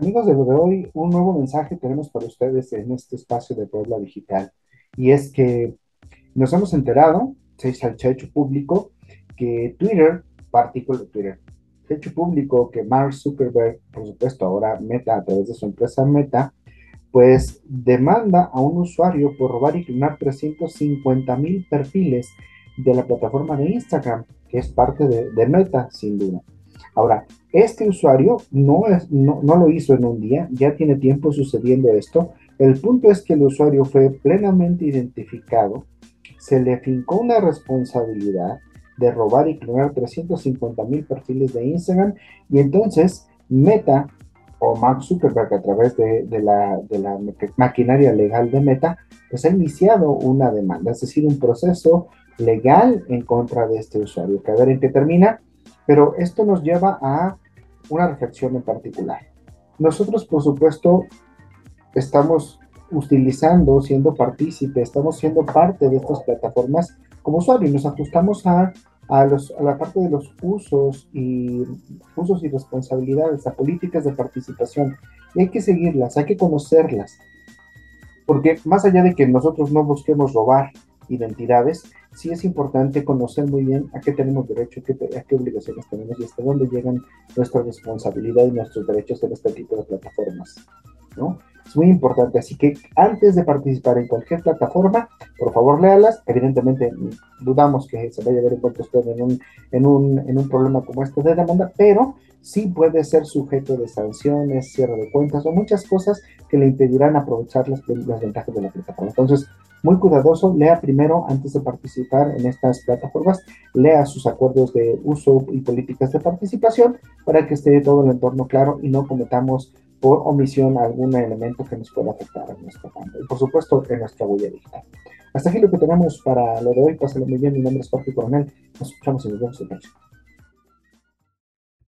Amigos de hoy, un nuevo mensaje tenemos para ustedes en este espacio de Puebla Digital. Y es que nos hemos enterado, se ha hecho público, que Twitter, particular Twitter, se ha hecho público que Mark Zuckerberg, por supuesto ahora Meta, a través de su empresa Meta, pues demanda a un usuario por robar y clonar 350 mil perfiles de la plataforma de Instagram, que es parte de, de Meta, sin duda. Ahora, este usuario no, es, no, lo hizo en un día, ya tiene tiempo sucediendo esto. El punto es que el usuario fue plenamente identificado, se le fincó una responsabilidad de robar y clonar 350 mil perfiles de Instagram y entonces Meta o Mark Zuckerberg a través de, la, de, la, maquinaria legal de Meta, pues ha iniciado una demanda, es decir, un proceso legal en contra de este usuario, que a ver en qué termina, pero esto nos lleva a una reflexión en particular. Nosotros, por supuesto, estamos utilizando, siendo partícipe, estamos siendo parte de estas plataformas como usuarios, nos ajustamos a, a, la parte de los usos y usos y responsabilidades, a políticas de participación. Y hay que seguirlas, hay que conocerlas, porque más allá de que nosotros no busquemos robar identidades, sí es importante conocer muy bien a qué tenemos derecho, qué, a qué obligaciones tenemos y hasta dónde llegan nuestra responsabilidad y nuestros derechos en este tipo de plataformas. ¿no? Es muy importante, así que antes de participar en cualquier plataforma, por favor léalas. Evidentemente, dudamos que se vaya a ver en cuanto usted en un, en, un, en un problema como este de demanda, pero sí puede ser sujeto de sanciones, cierre de cuentas o muchas cosas que le impedirán aprovechar las, las ventajas de la plataforma. Entonces, muy cuidadoso, lea primero antes de participar en estas plataformas, lea sus acuerdos de uso y políticas de participación para que esté todo el entorno claro y no cometamos por omisión algún elemento que nos pueda afectar en nuestra cuenta y por supuesto en nuestra huella digital. Hasta aquí lo que tenemos para lo de hoy. Pásenlo muy bien. Mi nombre es Jorge Coronel. Nos escuchamos y nos vemos el próximo.